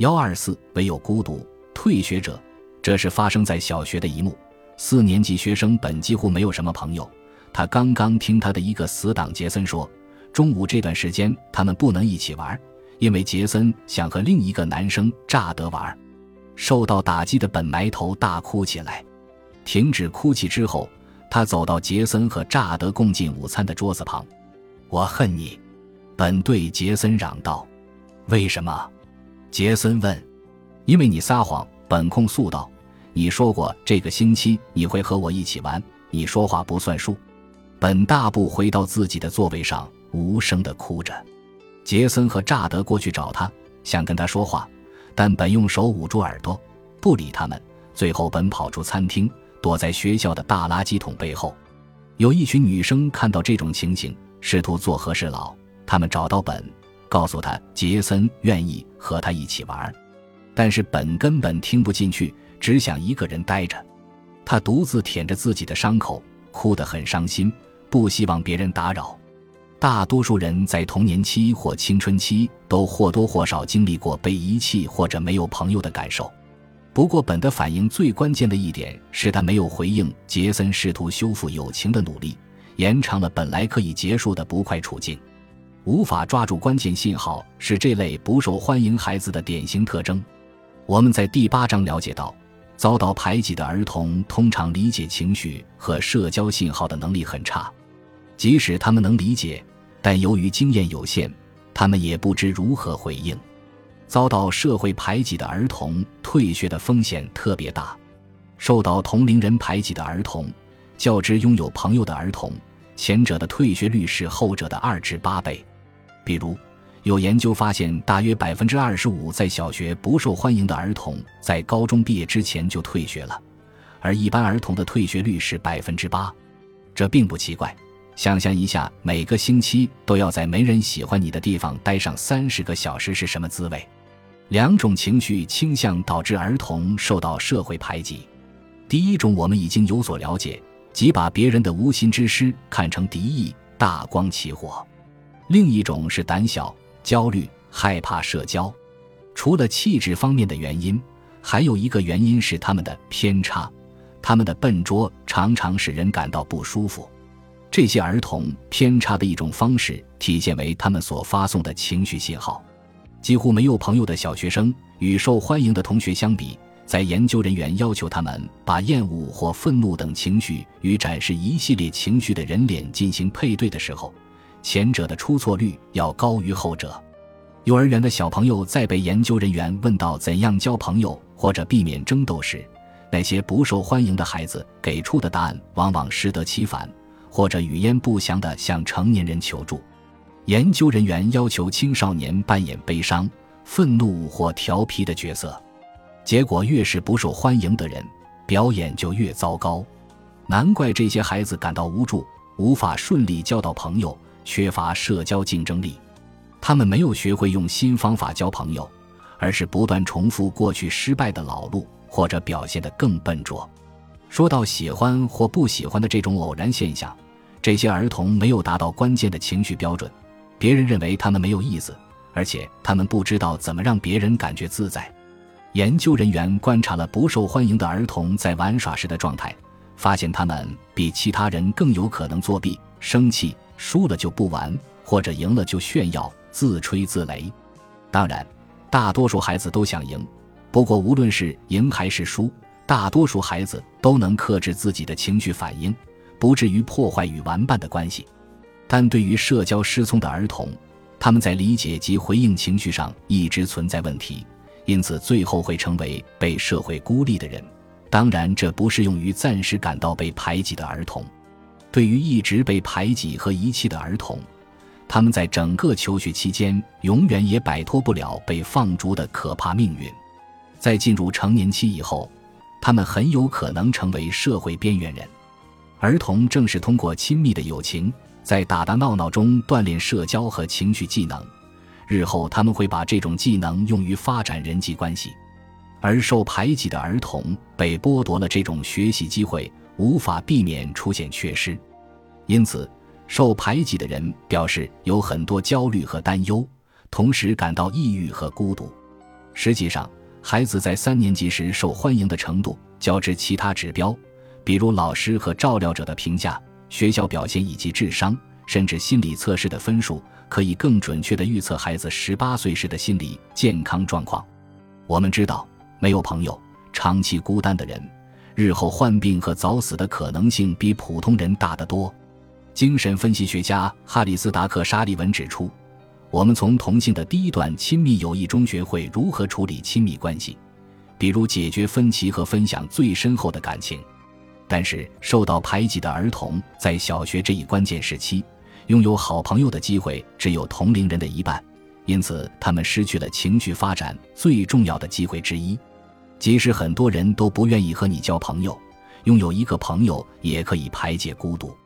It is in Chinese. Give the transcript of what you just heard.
幺二四唯有孤独退学者，这是发生在小学的一幕。四年级学生本几乎没有什么朋友，他刚刚听他的一个死党杰森说，中午这段时间他们不能一起玩，因为杰森想和另一个男生乍得玩。受到打击的本埋头大哭起来，停止哭泣之后，他走到杰森和乍得共进午餐的桌子旁。我恨你，本对杰森嚷道。为什么？杰森问。因为你撒谎。本控诉道。你说过这个星期你会和我一起玩，你说话不算数。本大步回到自己的座位上，无声的哭着。杰森和乍得过去找他，想跟他说话。但本用手捂住耳朵，不理他们。最后，本跑出餐厅，躲在学校的大垃圾桶背后。有一群女生看到这种情形，试图做和事佬。他们找到本，告诉他杰森愿意和他一起玩，但是本根本听不进去，只想一个人待着。他独自舔着自己的伤口，哭得很伤心，不希望别人打扰。大多数人在童年期或青春期都或多或少经历过被遗弃或者没有朋友的感受。不过，本的反应最关键的一点是他没有回应杰森试图修复友情的努力，延长了本来可以结束的不快处境。无法抓住关键信号是这类不受欢迎孩子的典型特征。我们在第八章了解到，遭到排挤的儿童通常理解情绪和社交信号的能力很差，即使他们能理解。但由于经验有限，他们也不知如何回应。遭到社会排挤的儿童退学的风险特别大。受到同龄人排挤的儿童，较之拥有朋友的儿童，前者的退学率是后者的二至八倍。比如，有研究发现，大约百分之二十五在小学不受欢迎的儿童，在高中毕业之前就退学了，而一般儿童的退学率是百分之八。这并不奇怪。想象一下，每个星期都要在没人喜欢你的地方待上三十个小时是什么滋味？两种情绪倾向导致儿童受到社会排挤。第一种我们已经有所了解，即把别人的无心之失看成敌意，大光起火；另一种是胆小、焦虑、害怕社交。除了气质方面的原因，还有一个原因是他们的偏差，他们的笨拙常常使人感到不舒服。这些儿童偏差的一种方式体现为他们所发送的情绪信号。几乎没有朋友的小学生与受欢迎的同学相比，在研究人员要求他们把厌恶或愤怒等情绪与展示一系列情绪的人脸进行配对的时候，前者的出错率要高于后者。幼儿园的小朋友在被研究人员问到怎样交朋友或者避免争斗时，那些不受欢迎的孩子给出的答案往往适得其反。或者语焉不详地向成年人求助，研究人员要求青少年扮演悲伤、愤怒或调皮的角色，结果越是不受欢迎的人，表演就越糟糕。难怪这些孩子感到无助，无法顺利交到朋友，缺乏社交竞争力。他们没有学会用新方法交朋友，而是不断重复过去失败的老路，或者表现得更笨拙。说到喜欢或不喜欢的这种偶然现象，这些儿童没有达到关键的情绪标准，别人认为他们没有意思，而且他们不知道怎么让别人感觉自在。研究人员观察了不受欢迎的儿童在玩耍时的状态，发现他们比其他人更有可能作弊、生气、输了就不玩，或者赢了就炫耀、自吹自擂。当然，大多数孩子都想赢，不过无论是赢还是输。大多数孩子都能克制自己的情绪反应，不至于破坏与玩伴的关系。但对于社交失聪的儿童，他们在理解及回应情绪上一直存在问题，因此最后会成为被社会孤立的人。当然，这不适用于暂时感到被排挤的儿童。对于一直被排挤和遗弃的儿童，他们在整个求学期间永远也摆脱不了被放逐的可怕命运。在进入成年期以后，他们很有可能成为社会边缘人。儿童正是通过亲密的友情，在打打闹闹中锻炼社交和情绪技能。日后他们会把这种技能用于发展人际关系。而受排挤的儿童被剥夺了这种学习机会，无法避免出现缺失。因此，受排挤的人表示有很多焦虑和担忧，同时感到抑郁和孤独。实际上，孩子在三年级时受欢迎的程度，较之其他指标，比如老师和照料者的评价、学校表现以及智商，甚至心理测试的分数，可以更准确地预测孩子十八岁时的心理健康状况。我们知道，没有朋友、长期孤单的人，日后患病和早死的可能性比普通人大得多。精神分析学家哈里斯·达克·沙利文指出。我们从同性的第一段亲密友谊中学会如何处理亲密关系，比如解决分歧和分享最深厚的感情。但是，受到排挤的儿童在小学这一关键时期，拥有好朋友的机会只有同龄人的一半，因此他们失去了情绪发展最重要的机会之一。即使很多人都不愿意和你交朋友，拥有一个朋友也可以排解孤独。